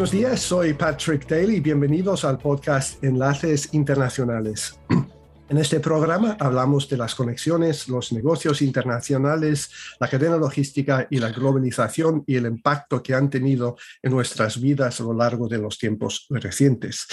Buenos días, soy Patrick Daly bienvenidos al podcast Enlaces Internacionales. En este programa hablamos de las conexiones, los negocios internacionales, la cadena logística y la globalización y el impacto que han tenido en nuestras vidas a lo largo de los tiempos recientes.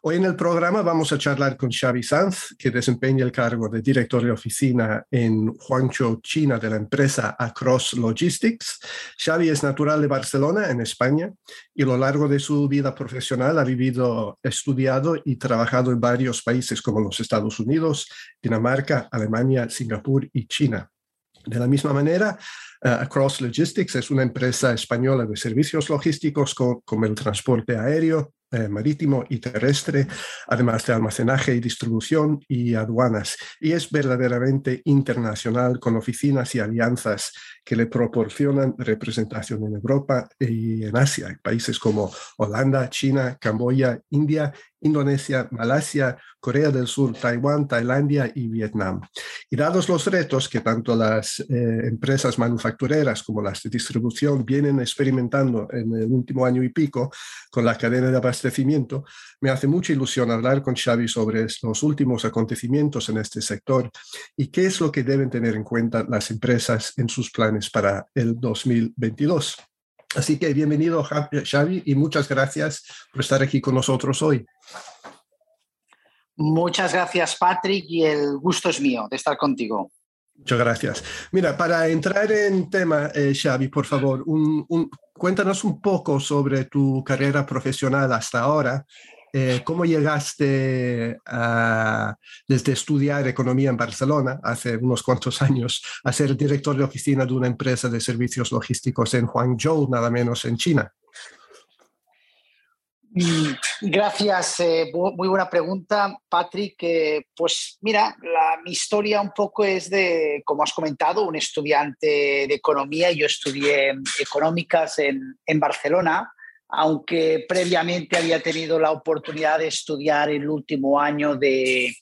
Hoy en el programa vamos a charlar con Xavi Sanz, que desempeña el cargo de director de oficina en Huangzhou, China, de la empresa Across Logistics. Xavi es natural de Barcelona, en España, y a lo largo de su vida profesional ha vivido, estudiado y trabajado en varios países como los Estados Unidos, Dinamarca, Alemania, Singapur y China. De la misma manera, uh, Across Logistics es una empresa española de servicios logísticos como el transporte aéreo, eh, marítimo y terrestre, además de almacenaje y distribución y aduanas. Y es verdaderamente internacional con oficinas y alianzas que le proporcionan representación en Europa y en Asia, países como Holanda, China, Camboya, India Indonesia, Malasia, Corea del Sur, Taiwán, Tailandia y Vietnam. Y dados los retos que tanto las eh, empresas manufactureras como las de distribución vienen experimentando en el último año y pico con la cadena de abastecimiento, me hace mucha ilusión hablar con Xavi sobre los últimos acontecimientos en este sector y qué es lo que deben tener en cuenta las empresas en sus planes para el 2022. Así que bienvenido Xavi y muchas gracias por estar aquí con nosotros hoy. Muchas gracias Patrick y el gusto es mío de estar contigo. Muchas gracias. Mira, para entrar en tema, eh, Xavi, por favor, cuéntanos un poco sobre tu carrera profesional hasta ahora eh, ¿cómo llegaste desde estudiar economía en Barcelona hace unos cuantos años a ser director de oficina de una empresa de servicios logísticos en Huangzhou, nada menos en China? Mm, gracias, eh, muy buena pregunta, Patrick. pues mira, mi historia un poco es de, como has comentado, un estudiante de economía. Yo estudié económicas en, en Barcelona aunque previamente había tenido la oportunidad de estudiar el último año de,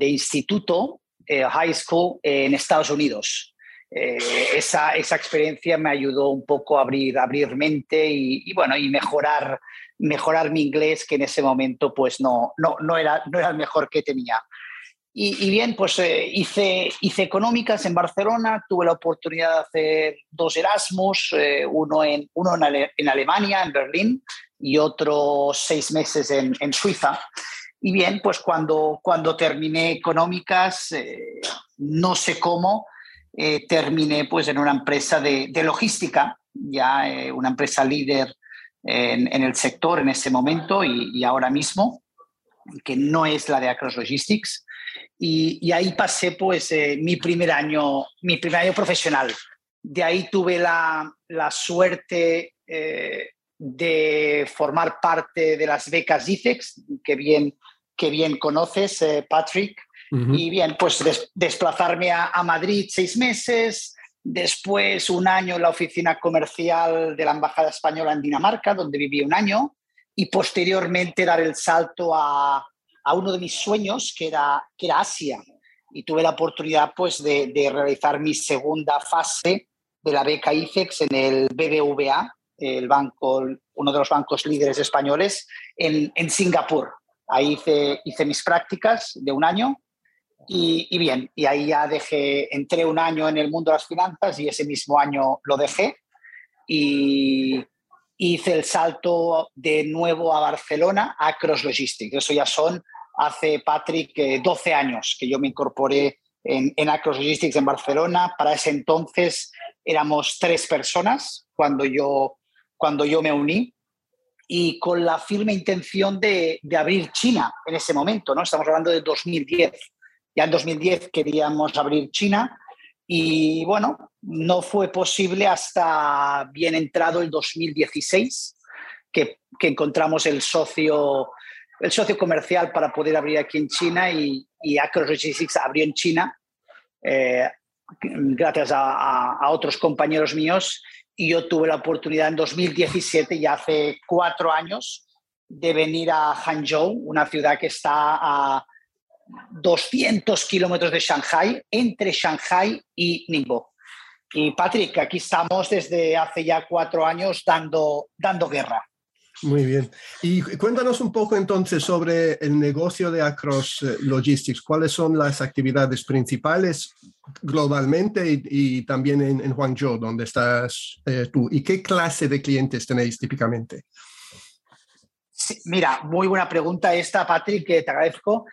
instituto, eh, high school, en Estados Unidos. Eh, esa, experiencia me ayudó un poco a abrir, abrir mente y, bueno, y mejorar, mejorar mi inglés, que en ese momento pues no, no, no, era, no era el mejor que tenía. Y, bien, pues eh, hice, hice económicas en Barcelona, tuve la oportunidad de hacer dos Erasmus, eh, uno, en, uno en, Alemania, en Berlín, y otro seis meses en, Suiza. Y bien, pues cuando, cuando terminé económicas, eh, no sé cómo, terminé pues en una empresa de, logística, ya una empresa líder en, el sector en ese momento y, y ahora mismo, que no es la de Across Logistics. Y, ahí pasé pues eh, mi, primer año, mi primer año profesional. De ahí tuve la, la suerte eh, de formar parte de las becas ICEX, que bien, que bien conoces, eh, Patrick. Y bien, pues desplazarme a, a, Madrid seis meses, después un año en la oficina comercial de la Embajada Española en Dinamarca, donde viví un año, y posteriormente dar el salto a, a uno de mis sueños, que era, que era Asia. Y tuve la oportunidad pues, de, realizar mi segunda fase de la beca IFEX en el BBVA, el banco, uno de los bancos líderes españoles, en, en Singapur. Ahí hice, hice mis prácticas de un año y, bien, y ahí ya dejé, entré un año en el mundo de las finanzas y ese mismo año lo dejé y hice el salto de nuevo a Barcelona a Cross Logistics. Eso ya son hace, Patrick, 12 años que yo me incorporé en, en Logistics en Barcelona. Para ese entonces éramos tres personas cuando yo, cuando yo me uní y con la firme intención de, de, abrir China en ese momento, ¿no? Estamos hablando de 2010. Ya en 2010 queríamos abrir China y bueno, no fue posible hasta bien entrado el 2016 que, encontramos el socio el socio comercial para poder abrir aquí en China y, y Acros Logistics abrió en China eh, gracias a, otros compañeros míos y yo tuve la oportunidad en 2017, ya hace cuatro años, de venir a Hangzhou, una ciudad que está a 200 kilómetros de Shanghai, entre Shanghai y Ningbo. Y Patrick, aquí estamos desde hace ya cuatro años dando, dando guerra. Muy bien. Y cuéntanos un poco entonces sobre el negocio de Acros eh, Logistics. ¿Cuáles son las actividades principales globalmente y, también en, en, Guangzhou, donde estás eh, tú? ¿Y qué clase de clientes tenéis típicamente? mira, muy buena pregunta esta, Patrick, que te agradezco.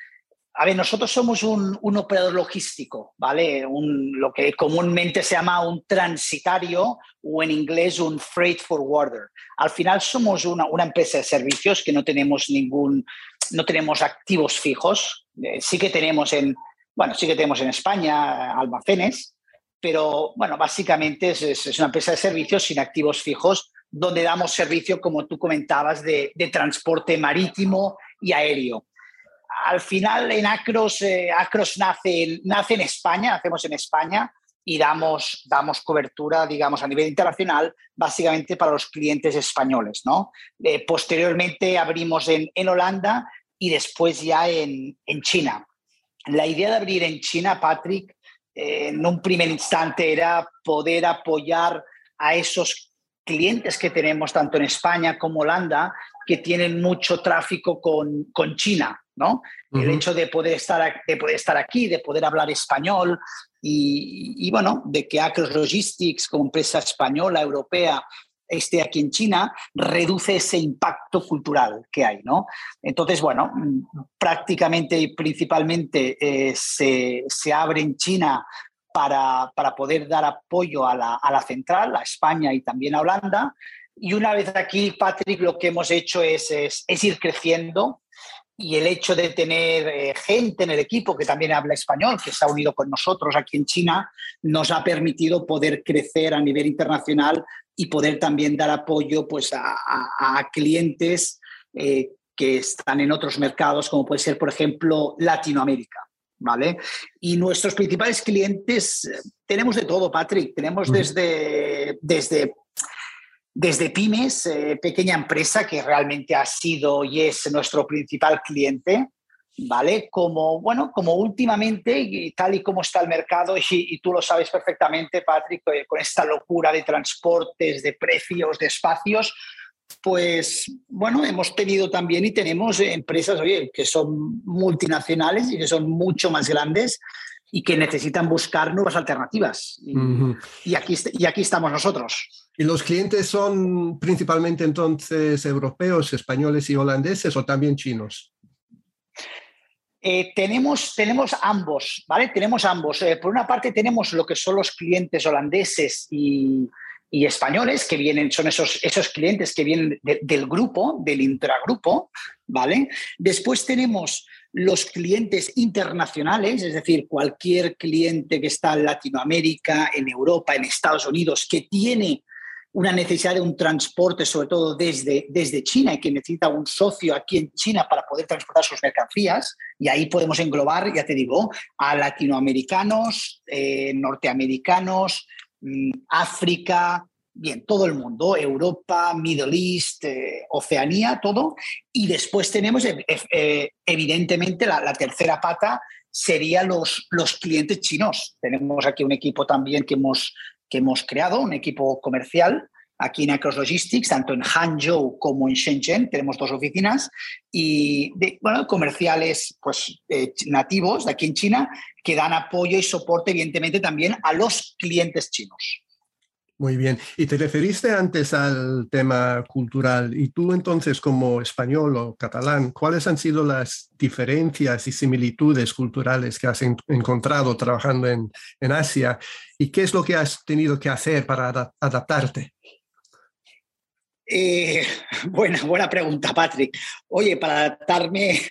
A ver, nosotros somos un, operador logístico, ¿vale? Un, lo que comúnmente se llama un transitario o en inglés un freight forwarder. Al final somos una, empresa de servicios que no tenemos ningún, no tenemos activos fijos. Eh, sí que tenemos en, bueno, sí que tenemos en España almacenes, pero bueno, básicamente es, una empresa de servicios sin activos fijos donde damos servicio, como tú comentabas, de transporte marítimo y aéreo al final en Acros, eh, Acros nace, nace en España, hacemos en España y damos, damos cobertura, digamos, a nivel internacional, básicamente para los clientes españoles. ¿no? Eh, posteriormente abrimos en, en, Holanda y después ya en, en, China. La idea de abrir en China, Patrick, eh, en un primer instante era poder apoyar a esos clientes que tenemos tanto en España como Holanda, que tienen mucho tráfico con, con China. ¿No? El hecho de poder, estar, de poder estar aquí, de poder hablar español y, bueno, de que Acros Logistics como empresa española, europea, esté aquí en China, reduce ese impacto cultural que hay, ¿no? Entonces, bueno, prácticamente y principalmente eh, se, se, abre en China para, para poder dar apoyo a la, a la, central, a España y también a Holanda. Y una vez aquí, Patrick, lo que hemos hecho es, es, es ir creciendo y el hecho de tener eh, gente en el equipo que también habla español, que se ha unido con nosotros aquí en China, nos ha permitido poder crecer a nivel internacional y poder también dar apoyo pues, a, clientes eh, que están en otros mercados, como puede ser, por ejemplo, Latinoamérica. ¿Vale? Y nuestros principales clientes, eh, tenemos de todo, Patrick. Tenemos desde, desde desde pymes, eh, pequeña empresa que realmente ha sido y es nuestro principal cliente, ¿vale? Como, bueno, como últimamente, tal y como está el mercado, y, tú lo sabes perfectamente, Patrick, eh, con esta locura de transportes, de precios, de espacios, pues bueno, hemos tenido también y tenemos empresas, oye, que son multinacionales y que son mucho más grandes y que necesitan buscar nuevas alternativas. y, aquí, y aquí estamos nosotros. ¿Y los clientes son principalmente entonces europeos, españoles y holandeses o también chinos? Eh, tenemos, tenemos ambos, ¿vale? Tenemos ambos. Eh, por una parte tenemos lo que son los clientes holandeses y, españoles, que vienen, son esos, esos clientes que vienen del grupo, del intragrupo, ¿vale? Después tenemos los clientes internacionales, es decir, cualquier cliente que está en Latinoamérica, en Europa, en Estados Unidos, que tiene una necesidad de un transporte, sobre todo desde, desde China, y que necesita un socio aquí en China para poder transportar sus mercancías. Y ahí podemos englobar, ya te digo, a latinoamericanos, eh, norteamericanos, mm, África, bien, todo el mundo, Europa, Middle East, eh, Oceanía, todo. Y después tenemos, eh, evidentemente, la, la, tercera pata sería los, los clientes chinos. Tenemos aquí un equipo también que hemos hemos creado, un equipo comercial aquí en Acros Logistics, tanto en Hangzhou como en Shenzhen, tenemos dos oficinas, y de, bueno, comerciales pues, eh, nativos de aquí en China que dan apoyo y soporte, evidentemente, también a los clientes chinos. Muy bien. Y te referiste antes al tema cultural. Y tú entonces, como español o catalán, ¿cuáles han sido las diferencias y similitudes culturales que has encontrado trabajando en, en Asia? ¿Y qué es lo que has tenido que hacer para adaptarte? Eh, buena, buena pregunta, Patrick. Oye, para adaptarme,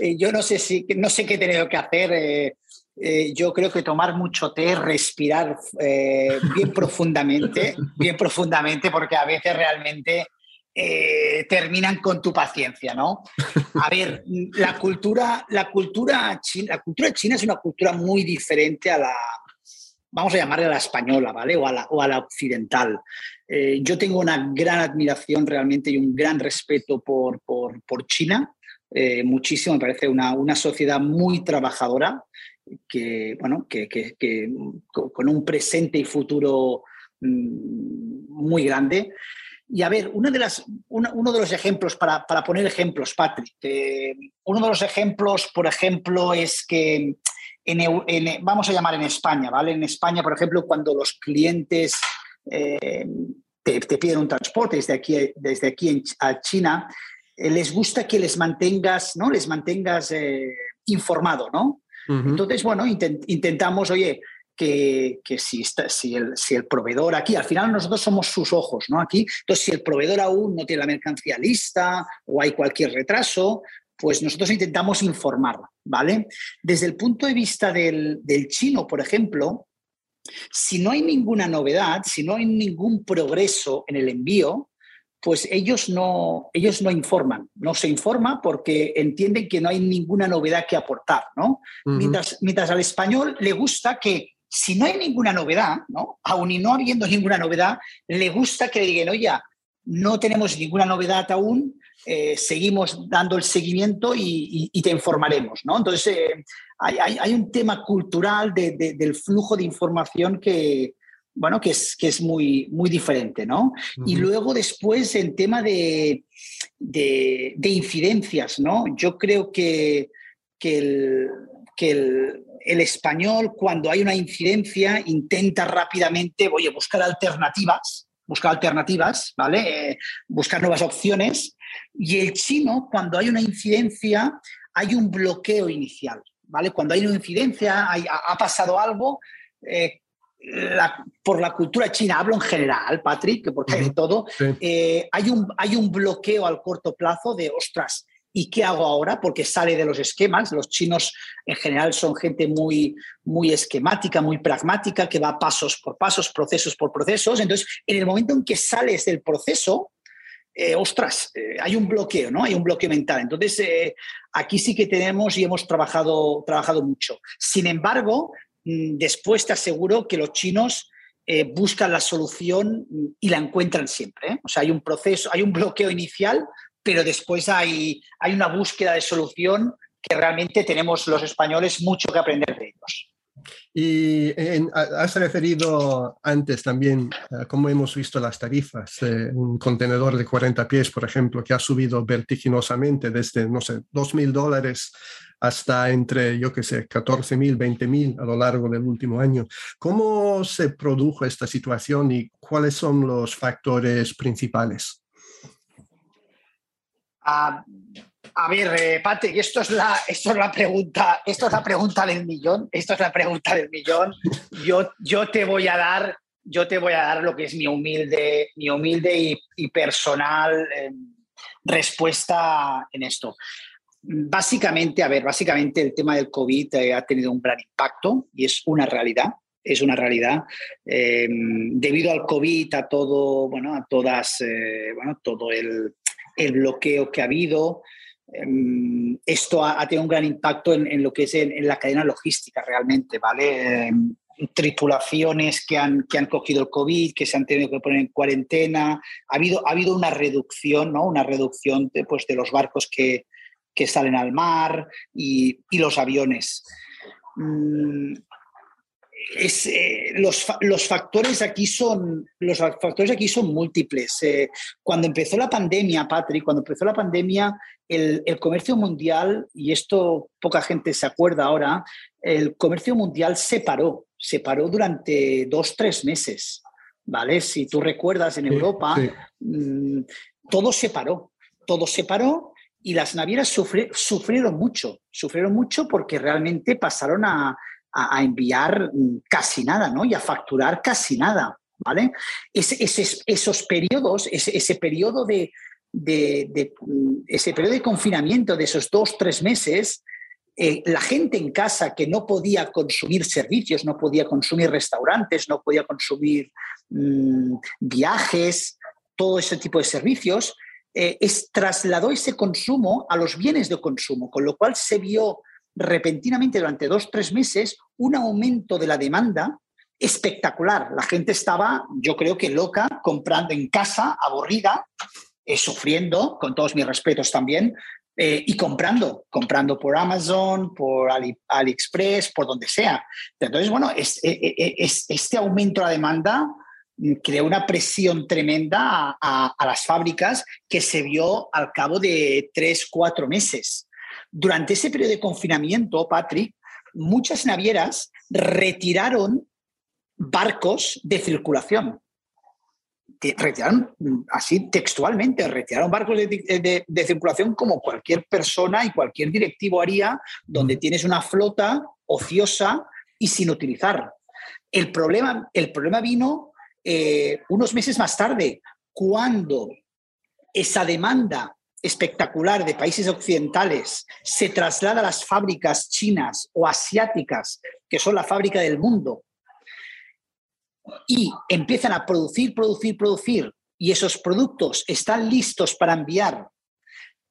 eh, yo no sé si no sé qué he tenido que hacer. Eh, eh, yo creo que tomar mucho té, respirar eh, bien profundamente, bien profundamente, porque a veces realmente eh, terminan con tu paciencia, ¿no? A ver, la cultura, la cultura china, la cultura china es una cultura muy diferente a la, vamos a llamarle a la española, ¿vale? O a la, o a la occidental. yo tengo una gran admiración realmente y un gran respeto por, por, por China. Muchísimo, me parece una, una sociedad muy trabajadora, que, bueno, que, con un presente y futuro mm, muy grande. Y a ver, de las, uno de los ejemplos, para, para poner ejemplos, Patrick, uno de los ejemplos, por ejemplo, es que en, vamos a llamar en España, ¿vale? En España, por ejemplo, cuando los clientes eh, te, piden un transporte desde aquí, desde aquí a China, eh, les gusta que les mantengas, ¿no? Les mantengas eh, informado, ¿no? Entonces, bueno, intentamos, oye, que, que si, está, si, el, si, el, proveedor aquí, al final nosotros somos sus ojos, ¿no? Aquí, entonces si el proveedor aún no tiene la mercancía lista o hay cualquier retraso, pues nosotros intentamos informar, ¿vale? Desde el punto de vista del, del chino, por ejemplo, si no hay ninguna novedad, si no hay ningún progreso en el envío, pues ellos no, ellos no informan, no se informa porque entienden que no hay ninguna novedad que aportar, ¿no? mientras, mientras al español le gusta que si no hay ninguna novedad, ¿no? Aún y no habiendo ninguna novedad, le gusta que le digan, oye, no tenemos ninguna novedad aún, eh, seguimos dando el seguimiento y, te informaremos. ¿no? Entonces, eh, hay, un tema cultural del flujo de información que, bueno, que es, que es muy, muy diferente. ¿no? Y luego después, en tema de, de, incidencias, ¿no? yo creo que, que, el, que el, el, español, cuando hay una incidencia, intenta rápidamente oye, buscar alternativas buscar alternativas, ¿vale? Eh, buscar nuevas opciones y el chino, cuando hay una incidencia, hay un bloqueo inicial, ¿vale? Cuando hay una incidencia, ha, pasado algo, eh, por la cultura china, hablo en general, Patrick, porque hay de todo, eh, hay, un, hay un bloqueo al corto plazo de, ostras, ¿y qué hago ahora? Porque sale de los esquemas. Los chinos en general son gente muy, muy esquemática, muy pragmática, que va pasos por pasos, procesos por procesos. Entonces, en el momento en que sales del proceso, eh, ostras, eh, hay un bloqueo, ¿no? Hay un bloqueo mental. Entonces, eh, aquí sí que tenemos y hemos trabajado, trabajado mucho. Sin embargo, después te aseguro que los chinos buscan la solución y la encuentran siempre. O sea, hay un proceso, hay un bloqueo inicial, pero después hay, hay una búsqueda de solución que realmente tenemos los españoles mucho que aprender de ellos. Y has referido antes también a cómo hemos visto las tarifas. un contenedor de 40 pies, por ejemplo, que ha subido vertiginosamente desde, no sé, 2.000 dólares hasta entre, yo qué sé, 14.000, 20.000 a lo largo del último año. ¿Cómo se produjo esta situación y cuáles son los factores principales? Ah, a ver, eh, Patrick, esto es, la, esto es la pregunta, esto es la pregunta del millón, esto es la pregunta del millón. Yo, yo te voy a dar, yo te voy a dar lo que es mi humilde, mi humilde y, personal em, respuesta en esto. Básicamente, a ver, básicamente el tema del COVID eh, ha tenido un gran impacto y es una realidad es una realidad. Em, debido al COVID, a todo, bueno, a todas, eh, bueno, todo el, el, bloqueo que ha habido, esto ha, tenido un gran impacto en, lo que es en, la cadena logística realmente, ¿vale? Tripulaciones que han, que han cogido el COVID, que se han tenido que poner en cuarentena. Ha habido, ha habido una reducción, ¿no? Una reducción pues, de los barcos que, que salen al mar y, y los aviones. Mm, es, eh, los, los, factores aquí son, los factores aquí son múltiples. Eh, cuando empezó la pandemia, Patrick, cuando empezó la pandemia, el, el, comercio mundial, y esto poca gente se acuerda ahora, el comercio mundial se paró, se paró durante dos, tres meses. ¿Vale? Si tú recuerdas en Europa, mm, todo se paró, todo se paró y las navieras sufrieron mucho, sufrieron mucho porque realmente pasaron a, a, enviar casi nada, ¿no? Y a facturar casi nada, ¿vale? esos periodos, ese, periodo de, ese periodo de confinamiento de esos dos, tres meses, eh, la gente en casa que no podía consumir servicios, no podía consumir restaurantes, no podía consumir mm, viajes, todo ese tipo de servicios, eh, es, trasladó ese consumo a los bienes de consumo, con lo cual se vio repentinamente durante dos, tres meses un aumento de la demanda espectacular. La gente estaba, yo creo que loca, comprando en casa, aburrida, eh, sufriendo, con todos mis respetos también, eh, y comprando, comprando por Amazon, por AliExpress, por donde sea. Entonces, bueno, es, eh, este aumento de la demanda creó una presión tremenda a, las fábricas que se vio al cabo de tres, cuatro meses. Durante ese periodo de confinamiento, Patrick, muchas navieras retiraron barcos de circulación. Retiraron, así textualmente, retiraron barcos de, de, circulación como cualquier persona y cualquier directivo haría, donde tienes una flota ociosa y sin utilizar. El problema, el problema vino eh, unos meses más tarde, cuando esa demanda espectacular de países occidentales se traslada a las fábricas chinas o asiáticas, que son la fábrica del mundo, y empiezan a producir, producir, producir, y esos productos están listos para enviar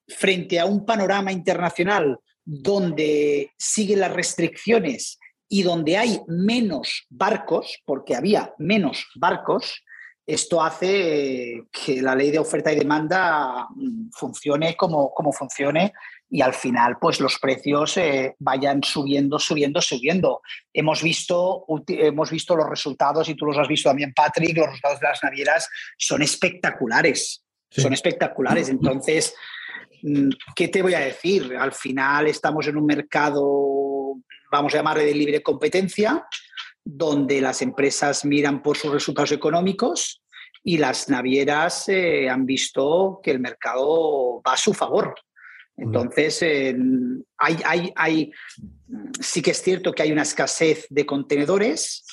frente a un panorama internacional donde siguen las restricciones y donde hay menos barcos, porque había menos barcos, esto hace que la ley de oferta y demanda mm, funcione como, como funcione y al final pues los precios eh, vayan subiendo, subiendo, subiendo. Hemos visto, hemos visto los resultados, y tú los has visto también, Patrick, los resultados de las navieras son espectaculares, son espectaculares. Entonces, mm, ¿qué te voy a decir? Al final estamos en un mercado vamos a llamarle de libre competencia, donde las empresas miran por sus resultados económicos y las navieras eh, han visto que el mercado va a su favor. Entonces, hay, hay, hay, sí que es cierto que hay una escasez de contenedores,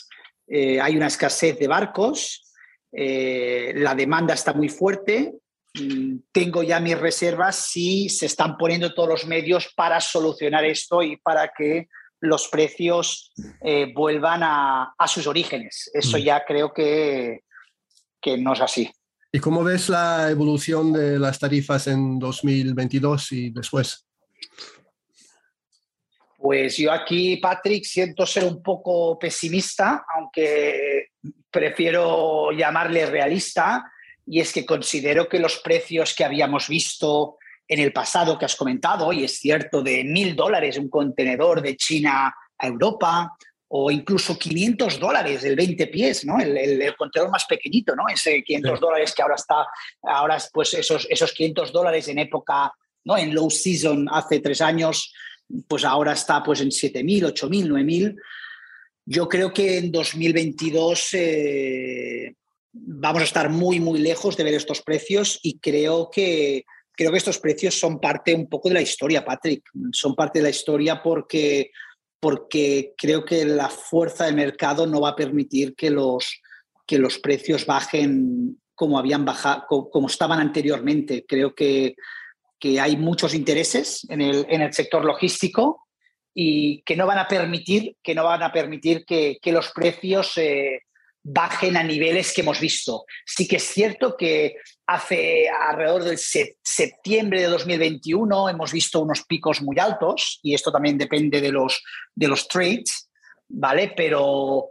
eh, hay una escasez de barcos, eh, la demanda está muy fuerte. Mm, tengo ya mis reservas si se están poniendo todos los medios para solucionar esto y para que los precios eh, vuelvan a, sus orígenes. Eso mm. ya creo que, que no es así. ¿Y cómo ves la evolución de las tarifas en 2022 y después? Pues yo aquí, Patrick, siento ser un poco pesimista, aunque prefiero llamarle realista, y es que considero que los precios que habíamos visto en el pasado que has comentado, y es cierto, de mil dólares un contenedor de China a Europa, o incluso 500 dólares el 20 pies, ¿no? El, contenedor más pequeñito, ¿no? Ese 500 dólares que ahora está, ahora pues esos, esos 500 dólares en época, ¿no? En low season hace tres años, pues ahora está pues en 7.000, 8.000, 9.000. Yo creo que en 2022 eh, vamos a estar muy, muy lejos de ver estos precios y creo que creo que estos precios son parte un poco de la historia, Patrick. Son parte de la historia porque, porque creo que la fuerza del mercado no va a permitir que los, que los precios bajen como habían bajado, como estaban anteriormente. Creo que, que hay muchos intereses en el, en el, sector logístico y que no van a permitir que no van a permitir que, que los precios eh, bajen a niveles que hemos visto. Sí que es cierto que hace alrededor del septiembre de 2021 hemos visto unos picos muy altos y esto también depende de los, de los trades, ¿vale? Pero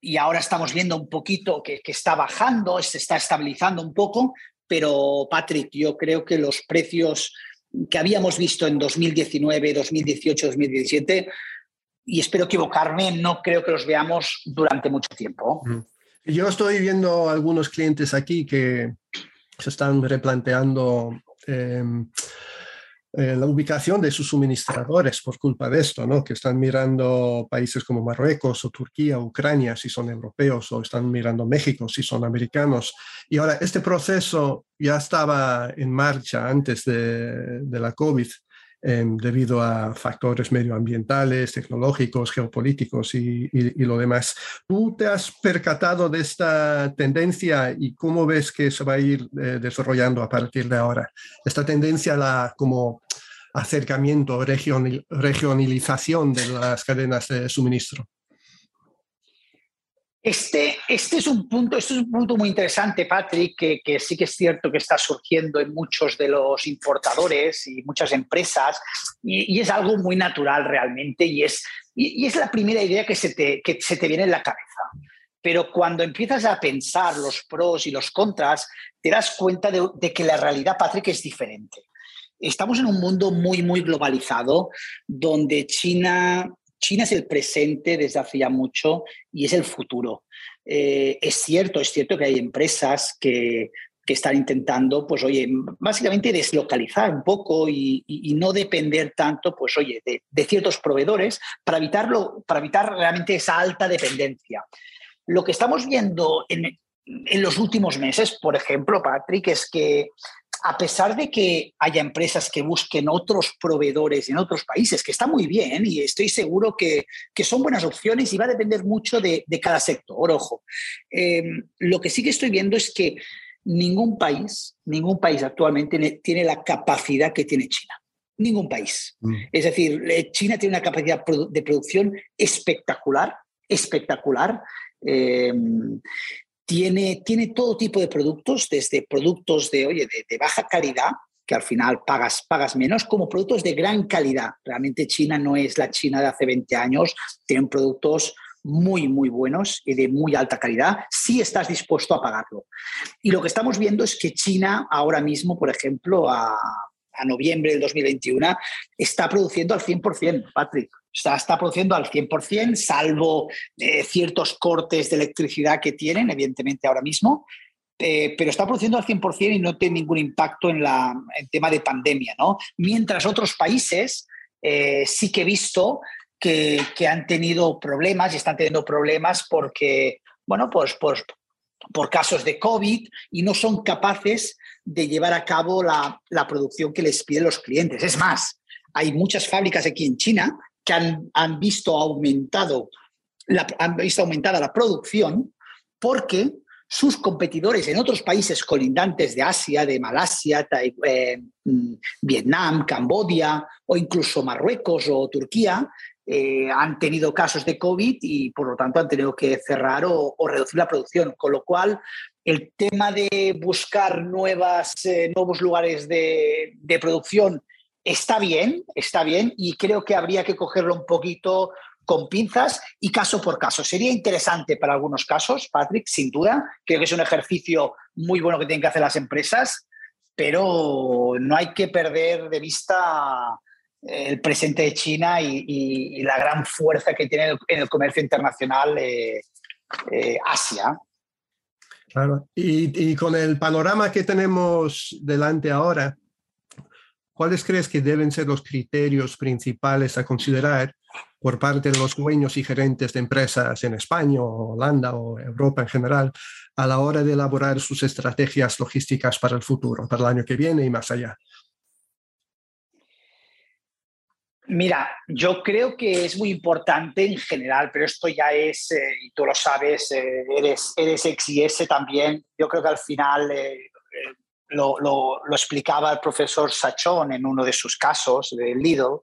y ahora estamos viendo un poquito que, que está bajando, se está estabilizando un poco, pero Patrick, yo creo que los precios que habíamos visto en 2019, 2018, 2017 y espero equivocarme, no creo que los veamos durante mucho tiempo. Yo estoy viendo algunos clientes aquí que se están replanteando em, eh, la ubicación de sus suministradores por culpa de esto, ¿no? que están mirando países como Marruecos o Turquía, Ucrania, si son europeos, o están mirando México, si son americanos. Y ahora, este proceso ya estaba en marcha antes de, de la COVID debido a factores medioambientales, tecnológicos, geopolíticos y, lo demás. ¿Tú te has percatado de esta tendencia y cómo ves que se va a ir eh, desarrollando a partir de ahora? Esta tendencia la como acercamiento, regionalización de las cadenas de suministro. Este, este, es un punto, este es un punto muy interesante, Patrick, que, sí que es cierto que está surgiendo en muchos de los importadores y muchas empresas, y, es algo muy natural realmente, y es, y, es la primera idea que se, te, que se te viene en la cabeza. Pero cuando empiezas a pensar los pros y los contras, te das cuenta de, de que la realidad, Patrick, es diferente. Estamos en un mundo muy, muy globalizado, donde China China es el presente desde hace mucho y es el futuro. Eh, es cierto, es cierto que hay empresas que, están intentando, pues oye, básicamente deslocalizar un poco y, no depender tanto, pues oye, de, ciertos proveedores para evitarlo, para evitar realmente esa alta dependencia. Lo que estamos viendo en, en los últimos meses, por ejemplo, Patrick, es que a pesar de que haya empresas que busquen otros proveedores en otros países, que está muy bien y estoy seguro que, son buenas opciones y va a depender mucho de, cada sector, ojo. Eh, lo que sí que estoy viendo es que ningún país, ningún país actualmente tiene la capacidad que tiene China. Ningún país. Mm. Es decir, eh, China tiene una capacidad de producción espectacular, espectacular. Eh, tiene, tiene todo tipo de productos, desde productos de, oye, de, baja calidad, que al final pagas, pagas menos, como productos de gran calidad. Realmente China no es la China de hace 20 años, tienen productos muy, muy buenos y de muy alta calidad, si estás dispuesto a pagarlo. Y lo que estamos viendo es que China ahora mismo, por ejemplo, a, a noviembre del 2021, está produciendo al 100%, Patrick está produciendo al 100%, salvo eh, ciertos cortes de electricidad que tienen, evidentemente ahora mismo, eh, pero está produciendo al 100% y no tiene ningún impacto en el tema de pandemia. ¿no? Mientras otros países eh, sí que he visto que, han tenido problemas y están teniendo problemas porque, bueno, pues, pues por casos de COVID y no son capaces de llevar a cabo la producción que les piden los clientes. Es más, hay muchas fábricas aquí en China que han, visto aumentado han visto aumentada la producción porque sus competidores en otros países colindantes de Asia, de Malasia, eh, mm, Vietnam, Cambodia o incluso Marruecos o Turquía, eh, han tenido casos de COVID y por lo tanto han tenido que cerrar o, reducir la producción. Con lo cual, el tema de buscar nuevas, eh, nuevos lugares de producción está bien, está bien, y creo que habría que cogerlo un poquito con pinzas y caso por caso. Sería interesante para algunos casos, Patrick, sin duda. Creo que es un ejercicio muy bueno que tienen que hacer las empresas, pero no hay que perder de vista el presente de China y, la gran fuerza que tiene en el comercio internacional eh, eh, Asia. Claro, y, y, con el panorama que tenemos delante ahora, ¿cuáles crees que deben ser los criterios principales a considerar por parte de los dueños y gerentes de empresas en España, Holanda o Europa en general a la hora de elaborar sus estrategias logísticas para el futuro, para el año que viene y más allá? Mira, yo creo que es muy importante en general, pero esto ya es, eh, y tú lo sabes, eh, eres, eres ex también. Yo creo que al final eh, lo, explicaba el profesor Sachón en uno de sus casos de Lidl,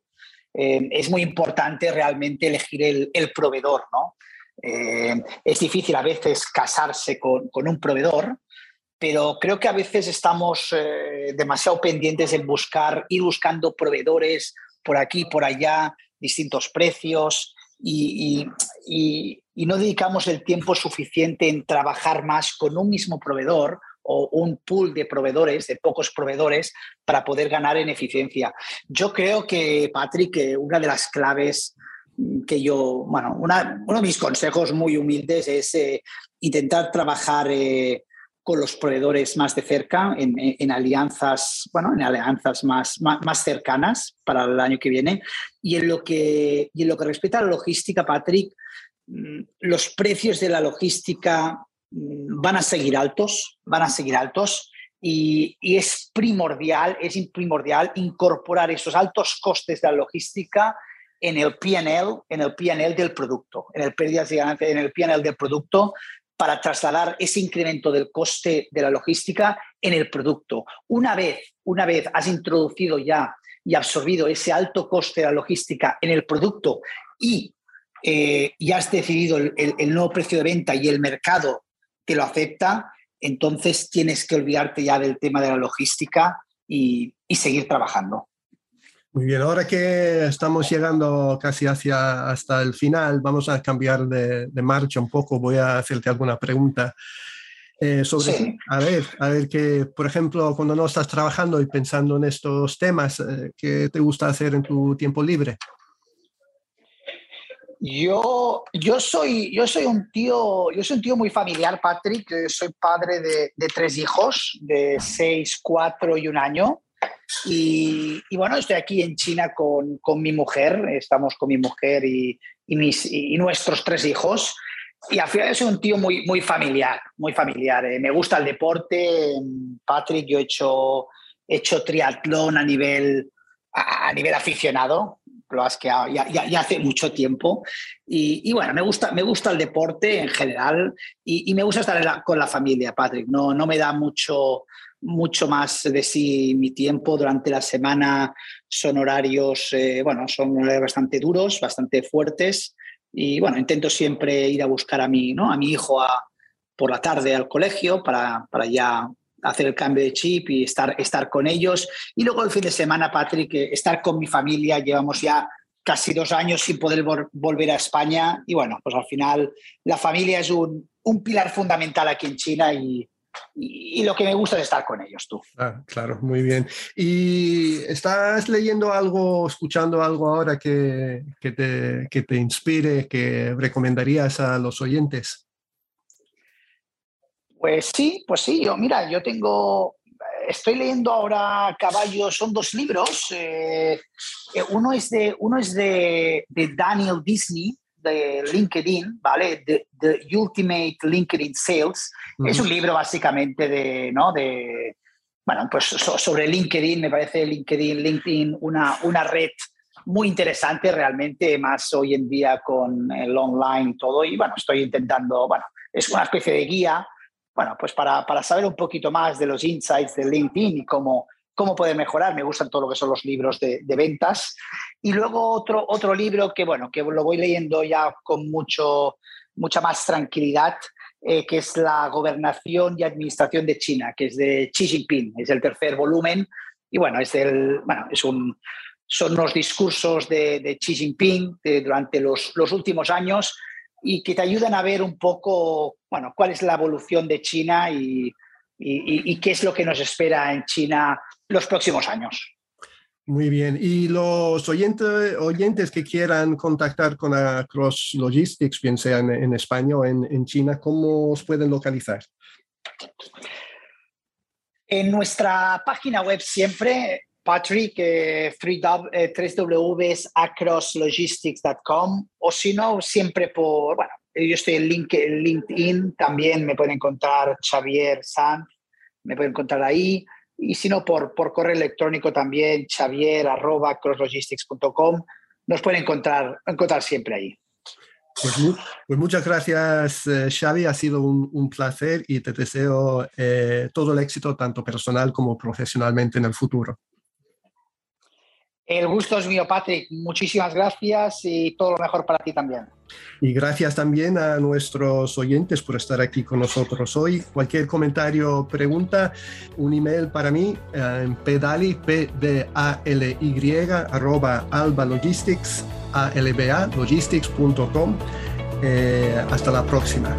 eh, es muy importante realmente elegir el, proveedor. ¿no? Eh, es difícil a veces casarse con, un proveedor, pero creo que a veces estamos eh, demasiado pendientes en buscar, ir buscando proveedores por aquí, por allá, distintos precios y, y no dedicamos el tiempo suficiente en trabajar más con un mismo proveedor o un pool de proveedores, de pocos proveedores, para poder ganar en eficiencia. Yo creo que, Patrick, una de las claves que yo, bueno, uno de mis consejos muy humildes es eh, intentar trabajar eh, con los proveedores más de cerca, en, alianzas, bueno, en alianzas más, más, cercanas para el año que viene. Y en lo que, y en lo que respecta a la logística, Patrick, mm, los precios de la logística Mm, van a seguir altos, van a seguir altos y, es primordial, es primordial incorporar esos altos costes de la logística en el PNL, en el PNL del producto, en el en el PNL del producto para trasladar ese incremento del coste de la logística en el producto. Una vez, una vez has introducido ya y absorbido ese alto coste de la logística en el producto y, eh, ya has decidido el, el, nuevo precio de venta y el mercado te lo acepta, entonces tienes que olvidarte ya del tema de la logística y, seguir trabajando. Muy bien, ahora que estamos llegando casi hacia hasta el final, vamos a cambiar de, marcha un poco. Voy a hacerte alguna pregunta eh, sobre, a ver, a ver que, por ejemplo, cuando no estás trabajando y pensando en estos temas, eh, ¿qué te gusta hacer en tu tiempo libre? Yo, yo, soy, yo soy un tío, yo soy un tío muy familiar, Patrick. soy padre de, tres hijos, de seis, cuatro y un año. Y, y, bueno, estoy aquí en China con, con, mi mujer, estamos con mi mujer y, y nuestros tres hijos. Y al final soy un tío muy, muy familiar, muy familiar. Eh. Me gusta el deporte. Patrick, yo he hecho, he hecho triatlón a nivel, a, nivel aficionado, lo has que ya, ya, hace mucho tiempo. Y, y, bueno, me gusta, me gusta el deporte en general y, me gusta estar con la familia, Patrick. No, no me da mucho, mucho más de sí mi tiempo durante la semana. Son horarios, eh, bueno, son bastante duros, bastante fuertes. Y bueno, intento siempre ir a buscar a mi, ¿no? a mi hijo a, por la tarde al colegio para, para ya hacer el cambio de chip y estar, estar con ellos. Y luego el fin de semana, Patrick, eh, estar con mi familia. Llevamos ya casi dos años sin poder volver a España. Y bueno, pues al final la familia es un, un pilar fundamental aquí en China y, y, lo que me gusta es estar con ellos, tú. Ah, claro, muy bien. ¿Y estás leyendo algo, escuchando algo ahora que, que, te, que te inspire, que recomendarías a los oyentes? Pues sí, pues sí, yo mira, yo tengo, estoy leyendo ahora Caballos, son dos libros, eh, eh, uno es, de, uno es de, de Daniel Disney, de LinkedIn, ¿vale? The, Ultimate LinkedIn Sales. Es un libro básicamente de, ¿no? De, bueno, pues sobre LinkedIn, me parece LinkedIn, LinkedIn, una, una red muy interesante realmente, más hoy en día con el online y todo. Y bueno, estoy intentando, bueno, es una especie de guía bueno, pues para, para, saber un poquito más de los insights de LinkedIn y cómo, cómo puede mejorar. Me gustan todo lo que son los libros de, ventas. Y luego otro, otro libro que, bueno, que lo voy leyendo ya con mucho, mucha más tranquilidad, eh, que es La Gobernación y Administración de China, que es de Xi Jinping. Es el tercer volumen. Y bueno, es, el, bueno, es un, son los discursos de, de Xi Jinping durante los, los últimos años y que te ayudan a ver un poco, bueno, cuál es la evolución de China y, y, qué es lo que nos espera en China los próximos años. Muy bien. Y los oyentes, oyentes que quieran contactar con Cross Logistics, bien sea en, España o en, China, ¿cómo os pueden localizar? En nuestra página web siempre, Patrick, eh, www.acrosslogistics.com o si no, siempre por, bueno, yo estoy en LinkedIn, también me pueden encontrar Xavier Sanz, me pueden encontrar ahí. Y si no, por, por correo electrónico también, xavier arroba nos pueden encontrar, encontrar siempre ahí. Pues, pues muchas gracias, eh, Xavi. Ha sido un, un placer y te deseo eh, todo el éxito, tanto personal como profesionalmente en el futuro. El gusto es mío, Patrick. Muchísimas gracias y todo lo mejor para ti también. Y gracias también a nuestros oyentes por estar aquí con nosotros hoy. Cualquier comentario, pregunta, un email para mí en pedali, p d a l y arroba alba logistics, a l b a logistics.com. Eh, hasta la próxima.